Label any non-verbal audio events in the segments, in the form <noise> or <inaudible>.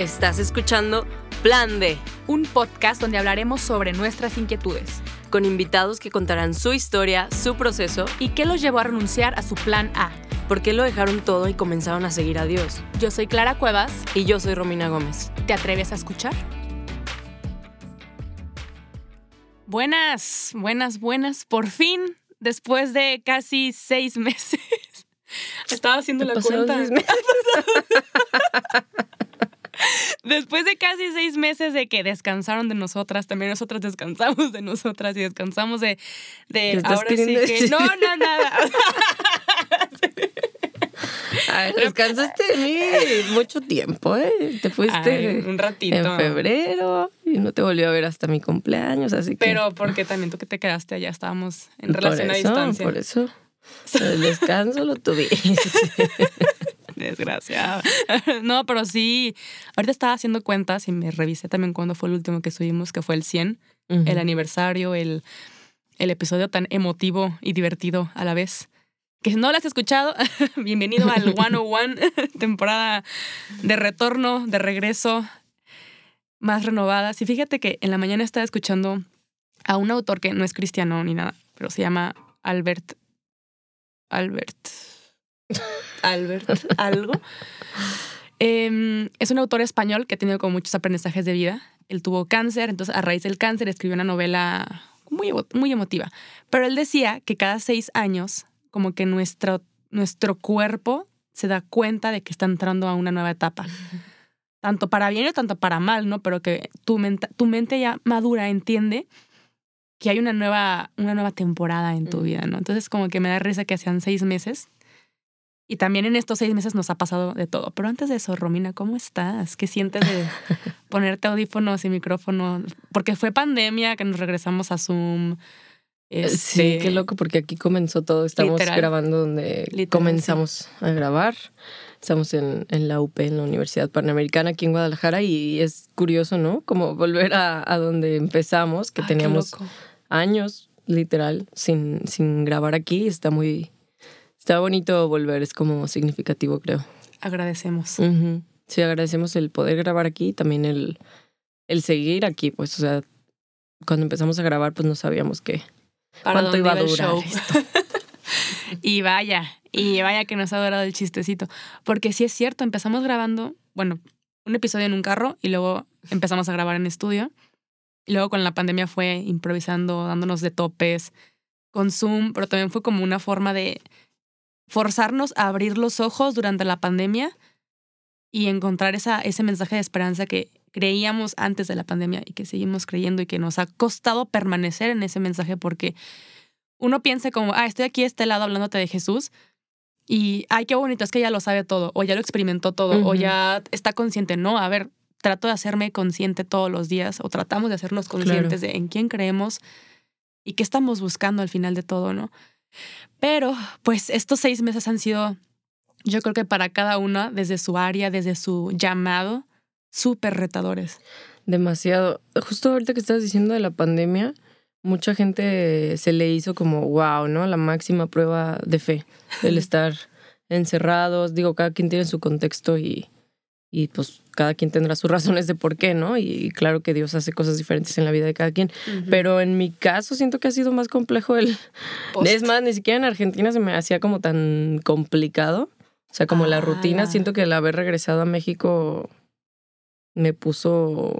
Estás escuchando Plan D, un podcast donde hablaremos sobre nuestras inquietudes con invitados que contarán su historia, su proceso y qué los llevó a renunciar a su plan A. por qué lo dejaron todo y comenzaron a seguir a Dios. Yo soy Clara Cuevas. Y yo soy Romina Gómez. ¿Te atreves a escuchar? Buenas, buenas, buenas. Por fin, después de casi seis <laughs> meses. Estaba haciendo la cuenta. <laughs> Después de casi seis meses de que descansaron de nosotras, también nosotras descansamos de nosotras y descansamos de, de ¿Qué estás ahora sí que decir? no, no, nada. <laughs> Ay, descansaste de mí mucho tiempo, ¿eh? Te fuiste Ay, un ratito. en febrero y no te volvió a ver hasta mi cumpleaños, así que... Pero porque también tú que te quedaste allá estábamos en relación a distancia. Por eso. <laughs> El descanso lo tuviste. Desgraciado. <laughs> No, pero sí, ahorita estaba haciendo cuentas y me revisé también cuándo fue el último que subimos, que fue el 100, el aniversario, el, el episodio tan emotivo y divertido a la vez. Que si no lo has escuchado, <laughs> bienvenido al <laughs> 101, temporada de retorno, de regreso, más renovadas. Y fíjate que en la mañana estaba escuchando a un autor que no es cristiano ni nada, pero se llama Albert. Albert. <laughs> Albert, algo. Em, es un autor español que ha tenido como muchos aprendizajes de vida. Él tuvo cáncer, entonces a raíz del cáncer escribió una novela muy, muy emotiva. Pero él decía que cada seis años, como que nuestro, nuestro cuerpo se da cuenta de que está entrando a una nueva etapa. Tanto para bien o tanto para mal, ¿no? Pero que tu, menta- tu mente ya madura entiende que hay una nueva, una nueva temporada en tu vida, ¿no? Entonces como que me da risa que hacían seis meses. Y también en estos seis meses nos ha pasado de todo. Pero antes de eso, Romina, ¿cómo estás? ¿Qué sientes de <laughs> ponerte audífonos y micrófono? Porque fue pandemia que nos regresamos a Zoom. Sí, Este, qué loco, porque aquí comenzó todo. Estamos Literal. grabando donde Literal, comenzamos a grabar. Estamos en, en la UP, en la Universidad Panamericana, aquí en Guadalajara, y es curioso, ¿no? Como volver a, a donde empezamos, que ay, teníamos años, literal, sin, sin grabar aquí. Está muy. Está bonito volver, es como significativo, creo. Agradecemos. Sí, agradecemos el poder grabar aquí y también el, el seguir aquí, pues, o sea, cuando empezamos a grabar, pues no sabíamos que ¿Para cuánto iba a durar show? esto. <laughs> Y vaya, y vaya que nos ha durado el chistecito. Porque sí es cierto, empezamos grabando, bueno, un episodio en un carro y luego empezamos a grabar en estudio. Y luego con la pandemia fue improvisando, dándonos de topes con Zoom, pero también fue como una forma de forzarnos a abrir los ojos durante la pandemia y encontrar esa, ese mensaje de esperanza que creíamos antes de la pandemia y que seguimos creyendo y que nos ha costado permanecer en ese mensaje porque uno piensa como, ah, estoy aquí a este lado hablándote de Jesús y, ay, qué bonito, es que ya lo sabe todo, o ya lo experimentó todo, o ya está consciente. No, a ver, trato de hacerme consciente todos los días, o tratamos de hacernos conscientes de en quién creemos y qué estamos buscando al final de todo, ¿no? Pero, pues, estos seis meses han sido, yo creo que para cada una, desde su área, desde su llamado, súper retadores. Demasiado. Justo ahorita que estabas diciendo de la pandemia, mucha gente se le hizo como, wow, ¿no? La máxima prueba de fe, el <laughs> estar encerrados. Digo, cada quien tiene su contexto y, y pues cada quien tendrá sus <laughs> razones de por qué, ¿no? Y, claro que Dios hace cosas diferentes en la vida de cada quien. Pero en mi caso siento que ha sido más complejo el... Post. Es más, ni siquiera en Argentina se me hacía como tan complicado. O sea, como la Ah, rutina, siento que el haber regresado a México me puso,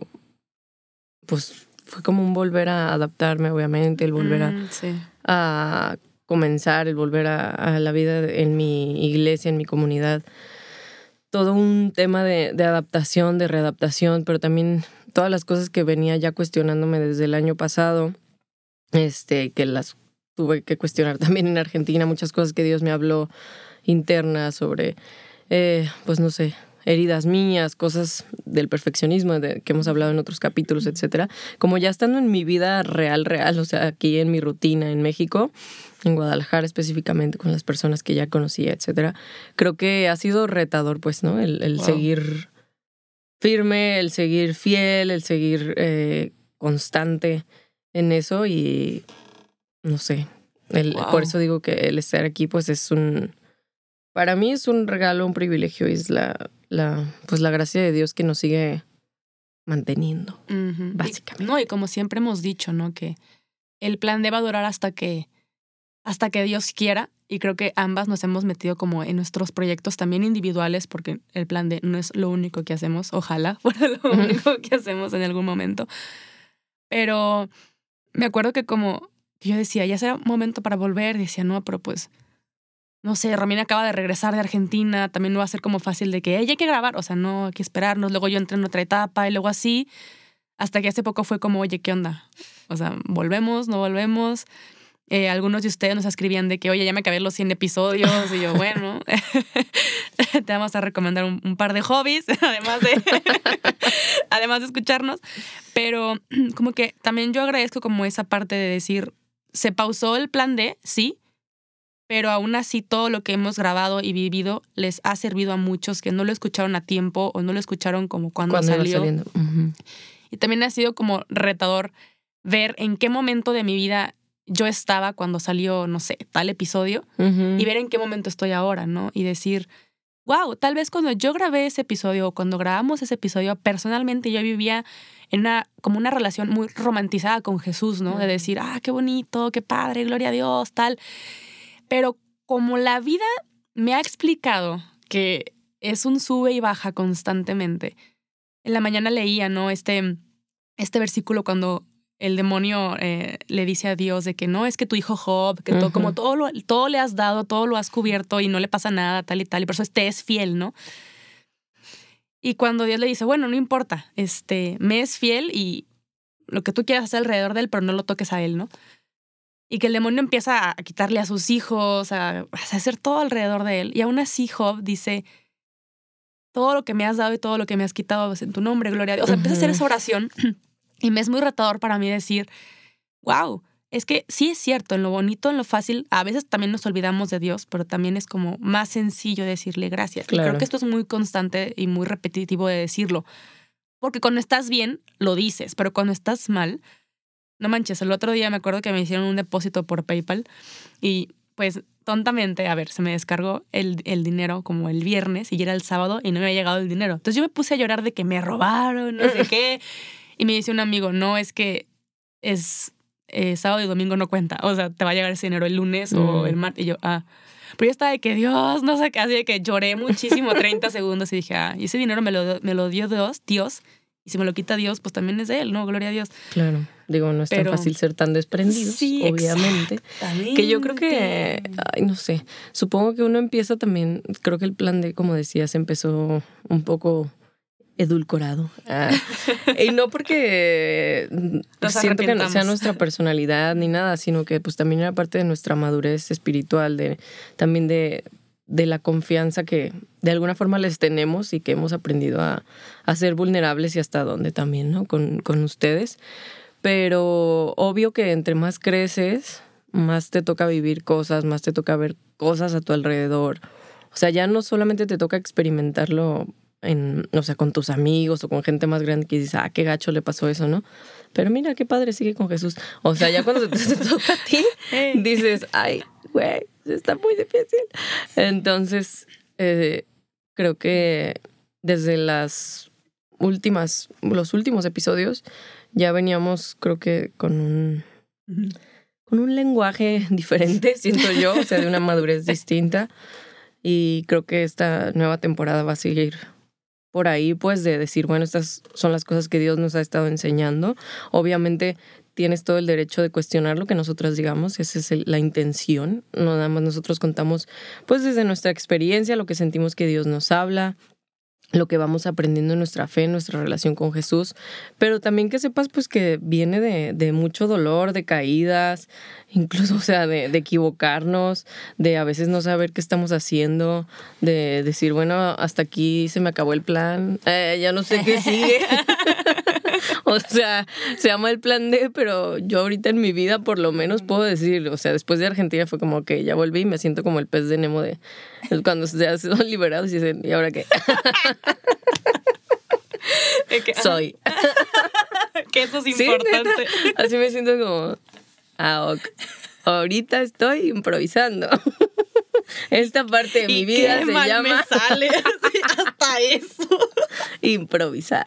pues fue como un volver a adaptarme, obviamente, el volver a, Mm, sí. a comenzar, el volver a, a la vida en mi iglesia, en mi comunidad. Todo un tema de, de adaptación, de readaptación, pero también todas las cosas que venía ya cuestionándome desde el año pasado, este, que las tuve que cuestionar <laughs> también en Argentina, muchas cosas que Dios me habló internas sobre, eh, pues no sé, heridas mías, cosas del perfeccionismo de, que hemos hablado en otros capítulos, etcétera. Como ya estando en mi vida real, real, o sea, aquí en mi rutina en México, en Guadalajara específicamente, con las personas que ya conocía, etcétera, creo que ha sido retador, pues, ¿no? El, el Wow. seguir firme, el seguir fiel, el seguir eh, constante en eso y no sé. El, Wow. Por eso digo que el estar aquí, pues, es un para mí es un regalo, un privilegio es la, la, pues la gracia de Dios que nos sigue manteniendo, básicamente. no, y como siempre hemos dicho, ¿no? Que el plan debe durar hasta que, hasta que Dios quiera. Y creo que ambas nos hemos metido como en nuestros proyectos también individuales, porque el plan de no es lo único que hacemos. Ojalá <laughs> fuera lo único que hacemos en algún momento. Pero me acuerdo que como yo decía, ya será momento para volver, decía, no, pero pues, no sé, Romina acaba de regresar de Argentina, también no va a ser como fácil de que ella hay que grabar, o sea, no hay que esperarnos, luego yo entré en otra etapa y luego así, hasta que hace poco fue como, oye, ¿qué onda? O sea, volvemos, no volvemos. Eh, algunos de ustedes nos escribían de que, oye, ya me acabé los 100 episodios. Y yo, bueno, <laughs> te vamos a recomendar un, par de hobbies, <laughs> además de, <laughs> además de escucharnos. Pero <clears throat> como que también yo agradezco como esa parte de decir, se pausó el plan D, sí, pero aún así todo lo que hemos grabado y vivido les ha servido a muchos que no lo escucharon a tiempo o no lo escucharon como cuando, salió. Y también ha sido como retador ver en qué momento de mi vida yo estaba cuando salió, no sé, tal episodio y ver en qué momento estoy ahora, ¿no? Y decir, wow, tal vez cuando yo grabé ese episodio o cuando grabamos ese episodio, personalmente yo vivía en una, como una relación muy romantizada con Jesús, ¿no? De decir, ah, qué bonito, qué padre, gloria a Dios, tal. Pero como la vida me ha explicado que es un sube y baja constantemente, en la mañana leía, ¿no? Este, este versículo cuando el demonio eh, le dice a Dios de que no, es que tu hijo Job, que todo, como todo, lo, todo le has dado, todo lo has cubierto y no le pasa nada, tal y tal, y por eso este es fiel, ¿no? Y cuando Dios le dice, bueno, no importa, este, me es fiel y lo que tú quieras hacer alrededor de él, pero no lo toques a él, ¿no? Y que el demonio empieza a quitarle a sus hijos, a, a hacer todo alrededor de él. Y aún así Job dice, todo lo que me has dado y todo lo que me has quitado es en tu nombre, gloria a Dios. O sea, empieza a hacer esa oración <clears throat> y me es muy retador para mí decir, wow, es que sí es cierto, en lo bonito, en lo fácil, a veces también nos olvidamos de Dios, pero también es como más sencillo decirle gracias. Y creo que esto es muy constante y muy repetitivo de decirlo. Porque cuando estás bien, lo dices, pero cuando estás mal, no manches, el otro día me acuerdo que me hicieron un depósito por PayPal y pues tontamente, a ver, se me descargó el, el dinero como el viernes y ya era el sábado y no me había llegado el dinero. Entonces yo me puse a llorar de que me robaron, no sé <laughs> qué. Y me dice un amigo, no, es que es eh, sábado y domingo no cuenta. O sea, te va a llegar ese dinero el lunes o el mm. martes. Y yo, ah. Pero yo estaba de que Dios, no sé qué, así de que lloré muchísimo, 30 <laughs> segundos y dije, ah, y ese dinero me lo, me lo dio Dios, Dios, y si me lo quita Dios, pues también es de Él, ¿no? Gloria a Dios. Claro, digo, no es tan fácil ser tan desprendido, sí, obviamente. Que yo creo que, ay, no sé, supongo que uno empieza también, creo que el plan de, como decías, empezó un poco edulcorado. Ah. <laughs> y no porque siento que no sea nuestra personalidad ni nada, sino que pues también era parte de nuestra madurez espiritual, de, también de, de la confianza que de alguna forma les tenemos y que hemos aprendido a, a ser vulnerables y hasta dónde también, ¿no? Con, con ustedes. Pero obvio que entre más creces, más te toca vivir cosas, más te toca ver cosas a tu alrededor. O sea, ya no solamente te toca experimentarlo en, o sea, con tus amigos o con gente más grande que dices, ah, qué gacho le pasó eso, ¿no? Pero mira, qué padre sigue con Jesús. O sea, ya cuando te, <laughs> toca a ti, dices, ay, güey, está muy difícil. Entonces, eh, creo que desde las últimas, los últimos episodios, ya veníamos, creo que con un, con un lenguaje <laughs> diferente, siento yo, o sea, de una madurez distinta. Y creo que esta nueva temporada va a seguir por ahí, pues, de decir, bueno, estas son las cosas que Dios nos ha estado enseñando. Obviamente tienes todo el derecho de cuestionar lo que nosotros digamos, esa es la intención. No nada más nosotros contamos, pues, desde nuestra experiencia, lo que sentimos que Dios nos habla, lo que vamos aprendiendo en nuestra fe, en nuestra relación con Jesús, pero también que sepas pues que viene de, de mucho dolor, de caídas, incluso, <laughs> o sea, de, de, equivocarnos, de a veces no saber qué estamos haciendo, de decir, bueno, hasta aquí se me acabó el plan, eh, ya no sé qué sigue. <laughs> <laughs> o sea, se llama el plan D, pero yo ahorita en mi vida por lo menos puedo decir, o sea, después de Argentina fue como que ya volví y me siento como el pez de Nemo de cuando se son liberados y dicen, ¿y ahora qué? <laughs> Soy. <laughs> que eso es importante. así me siento como, ah, ok. Ahorita estoy improvisando. Esta parte de mi vida qué se mal llama me sale hasta eso. improvisar.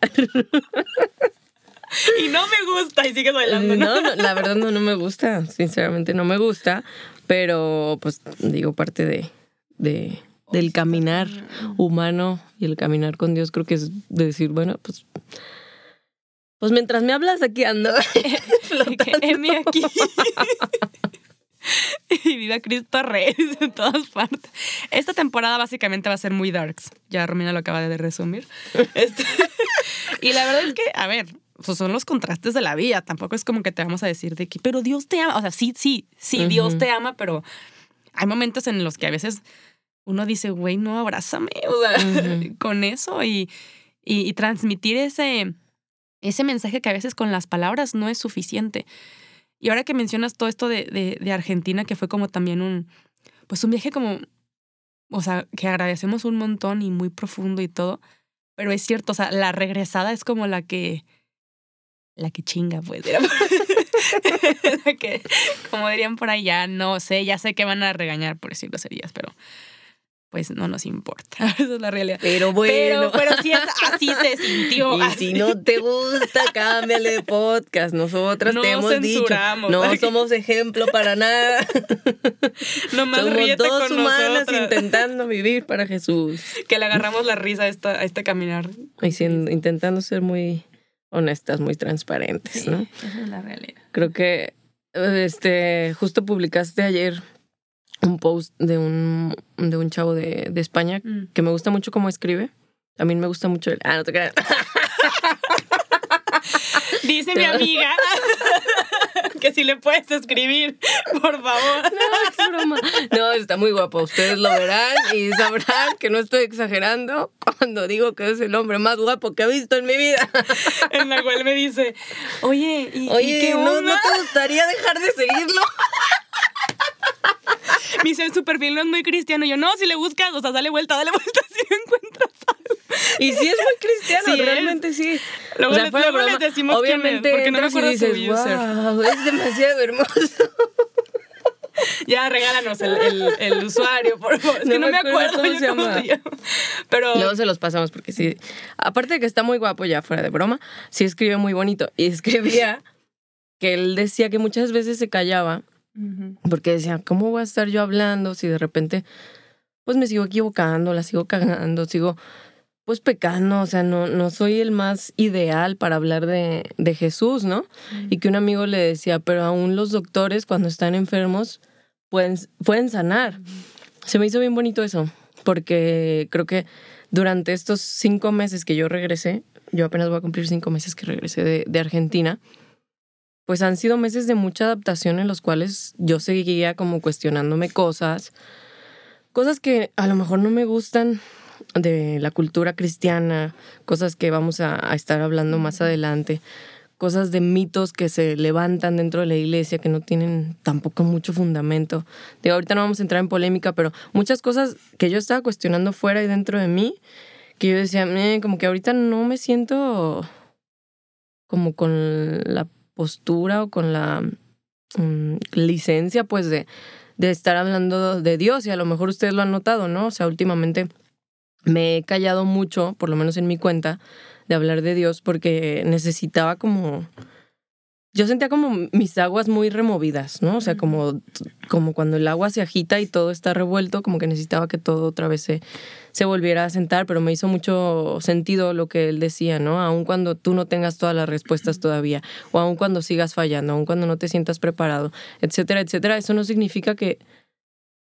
<laughs> Y no me gusta y sigues bailando, ¿no? No, no, la verdad no, no me gusta, sinceramente no me gusta, pero pues digo parte de, de del caminar humano y el caminar con Dios creo que es decir, bueno, pues pues mientras me hablas aquí ando. <laughs> Heme aquí. <laughs> y viva Cristo Rey en todas partes. Esta temporada básicamente va a ser muy darks. Ya Romina lo acaba de resumir. Este, y la verdad es que, a ver, son los contrastes de la vida. Tampoco es como que te vamos a decir de que, pero Dios te ama. O sea, sí, sí, sí, Dios te ama, pero hay momentos en los que a veces uno dice, güey, no, abrázame. <laughs> O sea, con eso y, y, y transmitir ese, ese mensaje que a veces con las palabras no es suficiente. Y ahora que mencionas todo esto de, de, de Argentina, que fue como también un, pues un viaje como, o sea, que agradecemos un montón y muy profundo y todo, pero es cierto, o sea, la regresada es como la que, la que chinga, pues. era- <laughs> La que, como dirían por ahí, ya no sé, ya sé que van a regañar por decir groserías, pero pues no nos importa. <laughs> Esa es la realidad. Pero bueno. Pero, pero sí es, así se sintió. Y así. si no te gusta, cámbiale de podcast. Nosotras No te hemos dicho, no somos ejemplo para nada. <laughs> Nomás Somos dos con humanas nosotras. intentando vivir para Jesús. Que le agarramos la risa a, esta, a este caminar. Y intentando ser muy honestas, muy transparentes, Sí, ¿no? esa es la realidad. Creo que este justo publicaste ayer un post de un, de un chavo de, de España Mm. que me gusta mucho cómo escribe. También me gusta mucho el... Ah, no te creas. <laughs> Dice mi amiga <laughs> <laughs> que si le puedes escribir, por favor. <laughs> No, es broma. No, está muy guapo. Ustedes lo verán y sabrán que no estoy exagerando cuando digo que es el hombre más guapo que he visto en mi vida. <laughs> En la cual me dice, oye, ¿y, y Oye, qué ¿no, onda? ¿no te gustaría dejar de seguirlo? Me dice, su perfil no es muy cristiano. Y yo, no, si le buscas, o sea, dale vuelta, dale vuelta <laughs> si lo encuentras. Y sí es muy cristiano, Sí es. realmente sí. Luego fuera de luego les decimos Obviamente porque no me y acuerdo su dices, user". wow, es demasiado hermoso. <laughs> Ya, regálanos el, el, el usuario, por favor. Es No que no me acuerdo cómo yo se cómo llama. Pero Luego se los pasamos porque sí. Aparte de que está muy guapo ya fuera de broma, sí escribe muy bonito. Y escribía que él decía que muchas veces se callaba Porque decía, ¿cómo voy a estar yo hablando si de repente pues me sigo equivocando, la sigo cagando, sigo pues pecando, o sea, no, no soy el más ideal para hablar de, de Jesús, ¿no? Y que un amigo le decía, pero aún los doctores cuando están enfermos pueden, pueden sanar. Se me hizo bien bonito eso, porque creo que durante estos cinco meses que yo regresé, yo apenas voy a cumplir cinco meses que regresé de, de Argentina, pues han sido meses de mucha adaptación en los cuales yo seguía como cuestionándome cosas, cosas que a lo mejor no me gustan de la cultura cristiana, cosas que vamos a, a estar hablando más adelante, cosas de mitos que se levantan dentro de la iglesia que no tienen tampoco mucho fundamento. Digo, ahorita no vamos a entrar en polémica, pero muchas cosas que yo estaba cuestionando fuera y dentro de mí, que yo decía, "Eh, como que ahorita no me siento como con la postura o con la mm, licencia, pues, de, de estar hablando de Dios. Y a lo mejor ustedes lo han notado, ¿no? O sea, últimamente me he callado mucho, por lo menos en mi cuenta, de hablar de Dios porque necesitaba como... Yo sentía como mis aguas muy removidas, ¿no? O sea, como, como cuando el agua se agita y todo está revuelto, como que necesitaba que todo otra vez se, se volviera a sentar, pero me hizo mucho sentido lo que él decía, ¿no? Aun cuando tú no tengas todas las respuestas todavía, o aun cuando sigas fallando, aun cuando no te sientas preparado, etcétera, etcétera, eso no significa que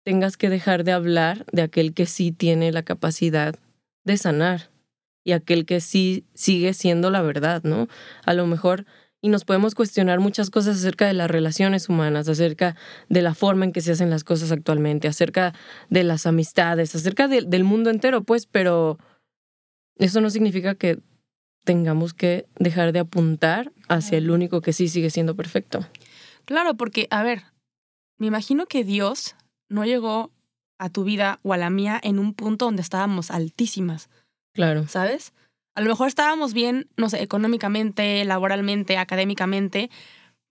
tengas que dejar de hablar de aquel que sí tiene la capacidad de sanar y aquel que sí sigue siendo la verdad, ¿no? A lo mejor y nos podemos cuestionar muchas cosas acerca de las relaciones humanas, acerca de la forma en que se hacen las cosas actualmente, acerca de las amistades, acerca de- del mundo entero, pues, pero eso no significa que tengamos que dejar de apuntar hacia el único que sí sigue siendo perfecto. Claro, porque, a ver, me imagino que Dios no llegó a tu vida o a la mía en un punto donde estábamos altísimas, Claro. ¿sabes? A lo mejor estábamos bien, no sé, económicamente, laboralmente, académicamente,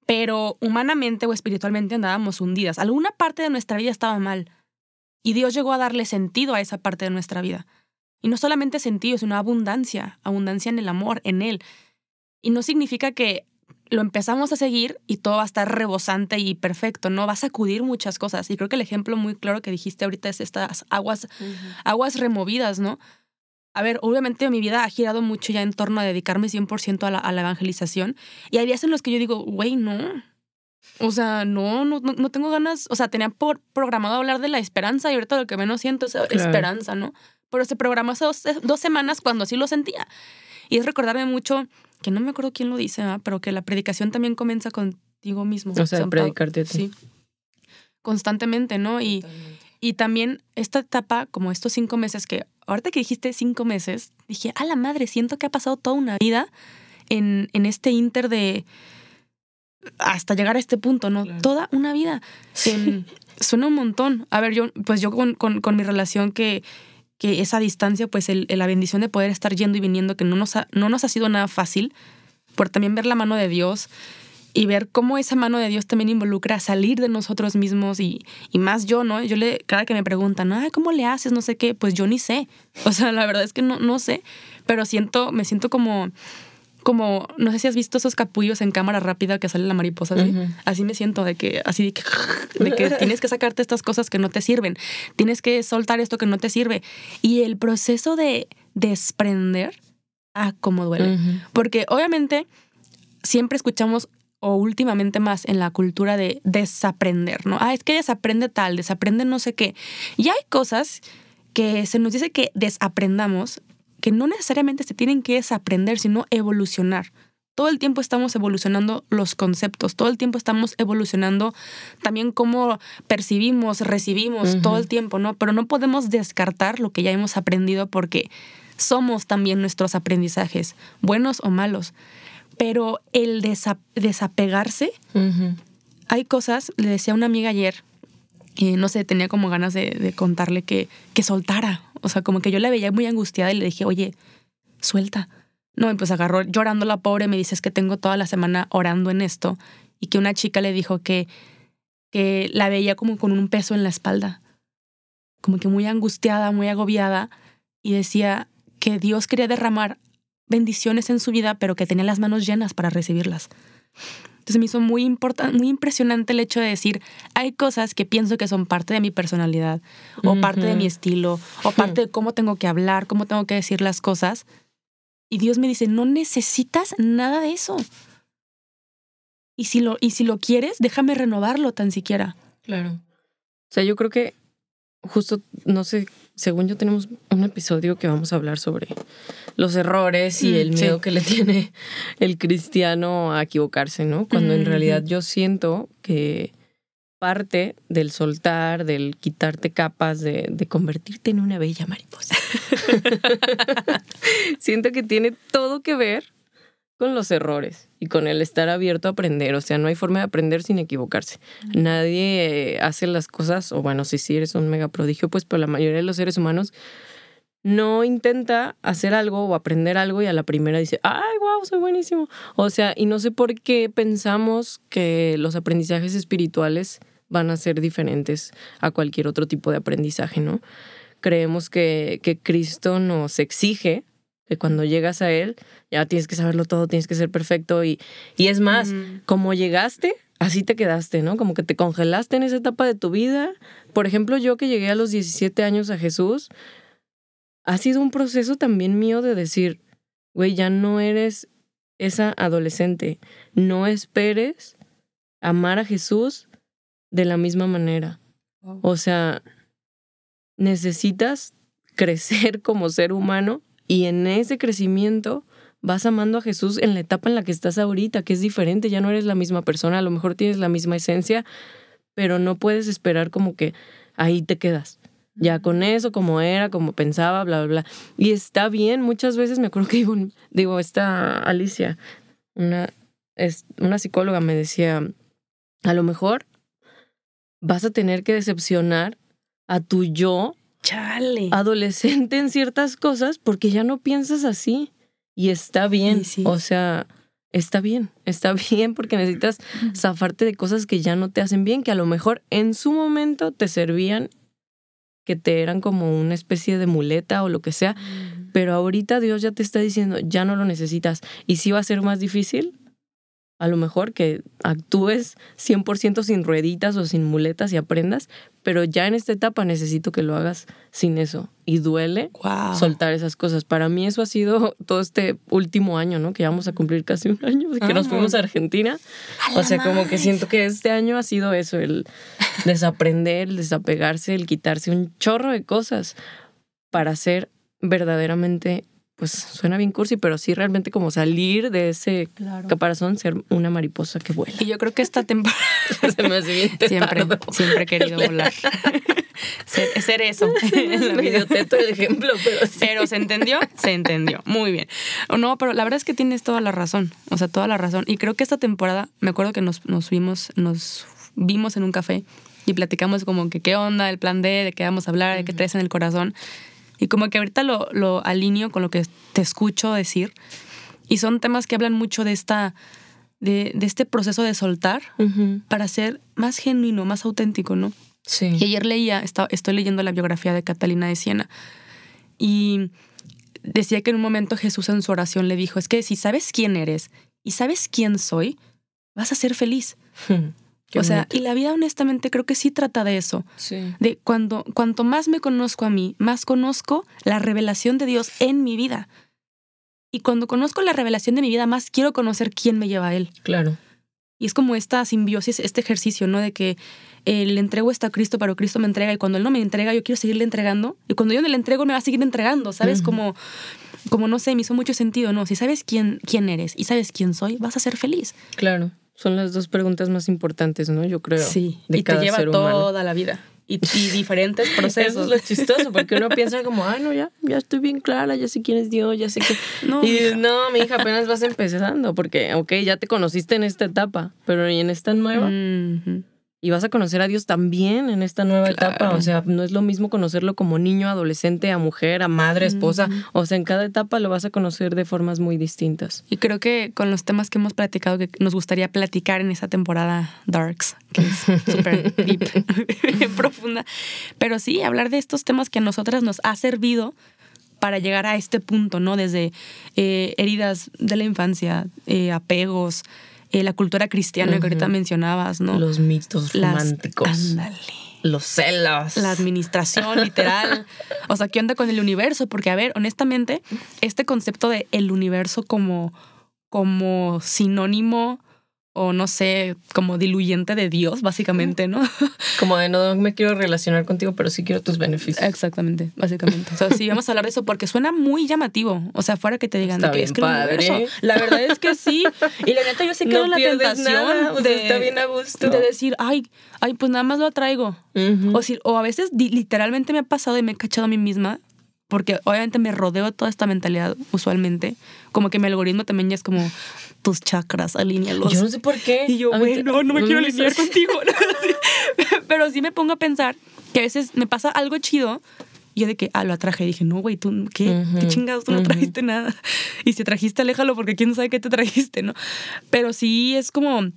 pero humanamente o espiritualmente andábamos hundidas. Alguna parte de nuestra vida estaba mal. Y Dios llegó a darle sentido a esa parte de nuestra vida. Y no solamente sentido, sino abundancia, abundancia en el amor, en Él. Y no significa que lo empezamos a seguir y todo va a estar rebosante y perfecto, ¿no? Va a sacudir muchas cosas. Y creo que el ejemplo muy claro que dijiste ahorita es estas aguas, aguas removidas, ¿no? A ver, obviamente mi vida ha girado mucho ya en torno a dedicarme 100% a la, a la evangelización. Y hay días en los que yo digo, güey, no. O sea, no, no, no tengo ganas. O sea, tenía por, programado hablar de la esperanza y ahorita lo que menos siento es esperanza, ¿no? Pero se programó hace dos, dos semanas cuando así lo sentía. Y es recordarme mucho que no me acuerdo quién lo dice, pero que la predicación también comienza contigo mismo. O sea, predicarte a ti. Sí. Constantemente, ¿no? Y, y también esta etapa, como estos cinco meses que, ahorita que dijiste cinco meses, dije, a la madre, siento que ha pasado toda una vida en, en este inter de hasta llegar a este punto, ¿no? Toda una vida. suena un montón. A ver, yo, pues yo con, con, con mi relación que que esa distancia, pues el, la bendición de poder estar yendo y viniendo, que no nos, ha, no nos ha sido nada fácil, por también ver la mano de Dios y ver cómo esa mano de Dios también involucra salir de nosotros mismos y, y más yo, ¿no? Yo le, cada que me preguntan, Ay, ¿cómo le haces? No sé qué, pues yo ni sé. O sea, la verdad es que no, no sé, pero siento, me siento como como, no sé si has visto esos capullos en cámara rápida que sale la mariposa, así, así me siento, de que, así de que, de que <laughs> tienes que sacarte estas cosas que no te sirven, tienes que soltar esto que no te sirve. Y el proceso de desprender, ah, cómo duele. Porque obviamente siempre escuchamos o últimamente más en la cultura de desaprender, ¿no? Ah, es que desaprende tal, desaprende no sé qué. Y hay cosas que se nos dice que desaprendamos que no necesariamente se tienen que desaprender, sino evolucionar. Todo el tiempo estamos evolucionando los conceptos, todo el tiempo estamos evolucionando también cómo percibimos, recibimos, todo el tiempo, ¿no? Pero no podemos descartar lo que ya hemos aprendido porque somos también nuestros aprendizajes, buenos o malos. Pero el desapegarse, hay cosas, le decía a una amiga ayer, y no sé, tenía como ganas de, contarle que, que soltara. O sea, como que yo la veía muy angustiada y le dije, oye, suelta. No, y pues agarró llorando la pobre, me dice, es que tengo toda la semana orando en esto. Y que una chica le dijo que, que la veía como con un peso en la espalda. Como que muy angustiada, muy agobiada. Y decía que Dios quería derramar bendiciones en su vida, pero que tenía las manos llenas para recibirlas. Entonces me hizo muy importante, muy impresionante el hecho de decir, hay cosas que pienso que son parte de mi personalidad, o parte de mi estilo, o parte de cómo tengo que hablar, cómo tengo que decir las cosas. Y Dios me dice, no necesitas nada de eso. Y si lo, y si lo quieres, déjame renovarlo tan siquiera. Claro. O sea, yo creo que justo, no sé, según yo tenemos un episodio que vamos a hablar sobre los errores y mm, el miedo que le tiene el cristiano a equivocarse, ¿no? Cuando en realidad yo siento que parte del soltar, del quitarte capas, de, de convertirte en una bella mariposa, <laughs> siento que tiene todo que ver con los errores y con el estar abierto a aprender. O sea, no hay forma de aprender sin equivocarse. Nadie hace las cosas, o bueno, si sí eres un mega prodigio, pues, pero la mayoría de los seres humanos no intenta hacer algo o aprender algo y a la primera dice, ay, wow, soy buenísimo. O sea, y no sé por qué pensamos que los aprendizajes espirituales van a ser diferentes a cualquier otro tipo de aprendizaje, ¿no? Creemos que, que Cristo nos exige que cuando llegas a él ya tienes que saberlo todo, tienes que ser perfecto y, y es más, como llegaste, así te quedaste, ¿no? Como que te congelaste en esa etapa de tu vida. Por ejemplo, yo que llegué a los 17 años a Jesús, ha sido un proceso también mío de decir, güey, ya no eres esa adolescente, no esperes amar a Jesús de la misma manera. O sea, necesitas crecer <laughs> como ser humano y en ese crecimiento vas amando a Jesús en la etapa en la que estás ahorita, que es diferente, ya no eres la misma persona, a lo mejor tienes la misma esencia, pero no puedes esperar como que ahí te quedas. Ya con eso, como era, como pensaba, bla, bla, bla. Y está bien, muchas veces me acuerdo que digo, esta Alicia, una, es, una psicóloga me decía, a lo mejor vas a tener que decepcionar a tu yo Chale. adolescente en ciertas cosas porque ya no piensas así. Y está bien. O sea, está bien. Está <laughs> bien porque necesitas zafarte de cosas que ya no te hacen bien, que a lo mejor en su momento te servían que te eran como una especie de muleta o lo que sea, pero ahorita Dios ya te está diciendo, ya no lo necesitas. Y si va a ser más difícil, a lo mejor que actúes 100% sin rueditas o sin muletas y aprendas, pero ya en esta etapa necesito que lo hagas sin eso. Y duele soltar esas cosas. Para mí eso ha sido todo este último año, ¿no? Que vamos a cumplir casi un año de que nos fuimos a Argentina. o sea, como que siento que este año ha sido eso, el desaprender, el desapegarse, el quitarse un chorro de cosas para ser verdaderamente pues suena bien cursi, pero sí realmente como salir de ese caparazón, ser una mariposa que vuela. Y yo creo que esta temporada <laughs> se me hace bien siempre, siempre he querido volar. <laughs> ser, eso. <laughs> Medio teto el ejemplo, pero sí. Pero se entendió, se entendió. Muy bien. No, pero la verdad es que tienes toda la razón. O sea, toda la razón. Y creo que esta temporada, me acuerdo que nos, nos vimos, nos vimos en un café y platicamos como que qué onda, el plan D, de qué vamos a hablar, de qué traes en el corazón. Y como que ahorita lo, lo alineo con lo que te escucho decir. Y son temas que hablan mucho de esta, de, de este proceso de soltar para ser más genuino, más auténtico, ¿no? Sí. Y ayer leía, estoy leyendo la biografía de Catalina de Siena. Y decía que en un momento Jesús en su oración le dijo, es que si sabes quién eres y sabes quién soy, vas a ser feliz. O sea, y la vida honestamente creo que sí trata de eso. De cuando, cuanto más me conozco a mí, más conozco la revelación de Dios en mi vida. Y cuando conozco la revelación de mi vida, más quiero conocer quién me lleva a Él. Claro. Y es como esta simbiosis, este ejercicio, ¿no? De que eh, le entrego esto a Cristo, pero Cristo me entrega. Y cuando Él no me entrega, yo quiero seguirle entregando. Y cuando yo no le entrego, me va a seguir entregando, ¿sabes? Como como no sé, me hizo mucho sentido, ¿no? Si sabes quién, quién eres y sabes quién soy, vas a ser feliz. Claro. Son las dos preguntas más importantes, ¿no? Yo creo. Sí, y te lleva toda la vida. Y, <laughs> diferentes procesos. Eso es lo <laughs> chistoso, porque uno piensa como, ay, no, ya, ya estoy bien clara, ya sé quién es Dios, ya sé que... <laughs> No, y no, mi hija, apenas vas empezando, porque, ok, ya te conociste en esta etapa, pero ¿y en esta nueva? Y vas a conocer a Dios también en esta nueva etapa. O sea, no es lo mismo conocerlo como niño, adolescente, a mujer, a madre, esposa. O sea, en cada etapa lo vas a conocer de formas muy distintas. Y creo que con los temas que hemos platicado, que nos gustaría platicar en esa temporada Darks, que es <laughs> súper deep, <laughs> profunda. Pero sí, hablar de estos temas que a nosotras nos ha servido para llegar a este punto, ¿no? Desde eh, heridas de la infancia, eh, apegos, eh, la cultura cristiana que ahorita mencionabas, ¿no? Los mitos románticos. ándale. Los celos. La administración, literal. <laughs> o sea, ¿qué onda con el universo? Porque, a ver, honestamente, este concepto de el universo como, como sinónimo o no sé, como diluyente de Dios, básicamente, ¿no? <laughs> Como de no me quiero relacionar contigo, pero sí quiero tus beneficios. Exactamente, básicamente. O sea, sí, vamos a hablar de eso porque suena muy llamativo. O sea, fuera que te digan de que es que padre. La verdad es que sí. Y la neta, yo sí <laughs> quedo en la tentación de, está bien a gusto. de decir, ay, ay, pues nada más lo atraigo. o, si, o a veces literalmente me ha pasado y me he cachado a mí misma porque obviamente me rodeo de toda esta mentalidad usualmente. Como que mi algoritmo también ya es como tus chakras, alínealos. Yo no sé por qué. Y yo, bueno, no me quiero alinear contigo. <laughs> Pero sí me pongo a pensar que a veces me pasa algo chido y yo de que, ah, lo atraje. Y dije, no, güey, tú, ¿qué? ¿Qué chingados? Tú no trajiste nada. Y si trajiste, aléjalo porque quién sabe qué te trajiste, ¿no? Pero sí es como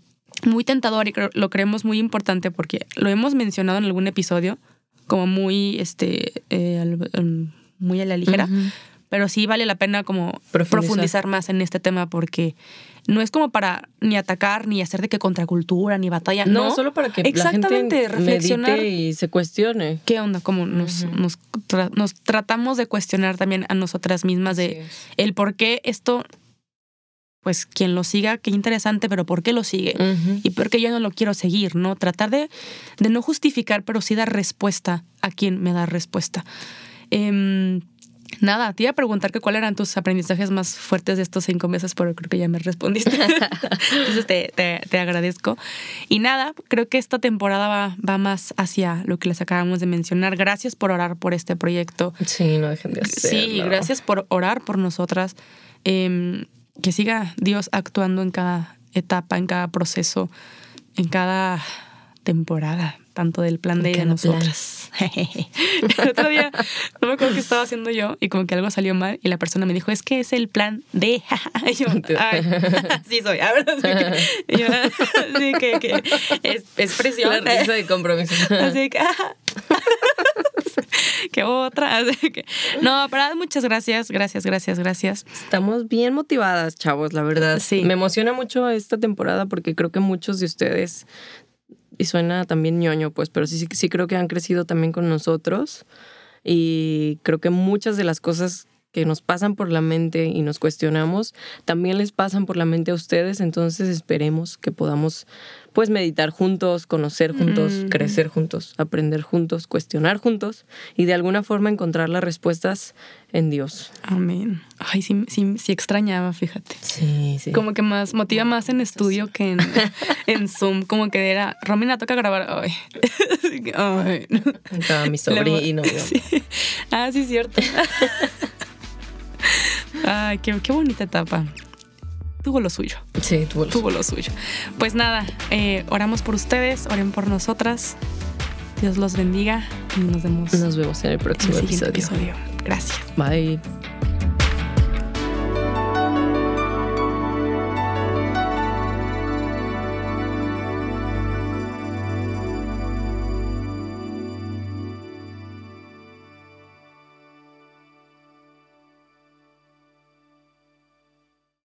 muy tentador y lo creemos muy importante porque lo hemos mencionado en algún episodio como muy, este, eh, muy a la ligera. Pero sí vale la pena como profundizar. más en este tema porque no es como para ni atacar, ni hacer de que contracultura, ni batalla. No, solo para que Exactamente, la gente reflexionar y se cuestione. ¿Qué onda? Como nos, nos, nos, tratamos de cuestionar también a nosotras mismas de el por qué esto pues quien lo siga, qué interesante, pero ¿por qué lo sigue? Y por qué yo no lo quiero seguir, ¿no? Tratar de, de no justificar, pero sí dar respuesta a quien me da respuesta. Eh, Nada, te iba a preguntar que cuáles eran tus aprendizajes más fuertes de estos cinco meses, pero creo que ya me respondiste. <laughs> Entonces te, te, agradezco. Y nada, creo que esta temporada va, va, más hacia lo que les acabamos de mencionar. Gracias por orar por este proyecto. Sí, no dejen de hacerlo. Sí, gracias por orar por nosotras. Em, que siga Dios actuando en cada etapa, en cada proceso, en cada temporada tanto del plan de, de nosotras. el otro día, no me acuerdo qué estaba haciendo yo y como que algo salió mal y la persona me dijo, es que es el plan de... <laughs> y yo, Ay, <laughs> sí soy, a ver, y yo, <laughs> así que, que es, es presión. La risa de compromiso. así que... que otra. No, pero muchas gracias, gracias, gracias, gracias. Estamos bien motivadas, chavos, la verdad. Sí. Me emociona mucho esta temporada porque creo que muchos de ustedes, y suena también ñoño, pues, pero sí, sí creo que han crecido también con nosotros. Y creo que muchas de las cosas que nos pasan por la mente y nos cuestionamos, también les pasan por la mente a ustedes, entonces esperemos que podamos pues meditar juntos, conocer juntos, Mm. crecer juntos, aprender juntos, cuestionar juntos y de alguna forma encontrar las respuestas en Dios. Amén. Ay, sí, sí, sí extrañaba, fíjate. Sí, sí. Como que más, motiva más en estudio que en, <laughs> en Zoom. Como que era, Romina, toca grabar. Ay. <laughs> Ay. Estaba mi sobrino. <laughs> Sí. Ah, sí, cierto. Ay, qué, qué bonita etapa. Tuvo lo suyo. Sí, tuvo lo Tuvo lo suyo. Pues nada, eh, oramos por ustedes, oren por nosotras. Dios los bendiga y nos vemos Nos vemos en el en el próximo episodio. episodio. Gracias. Bye.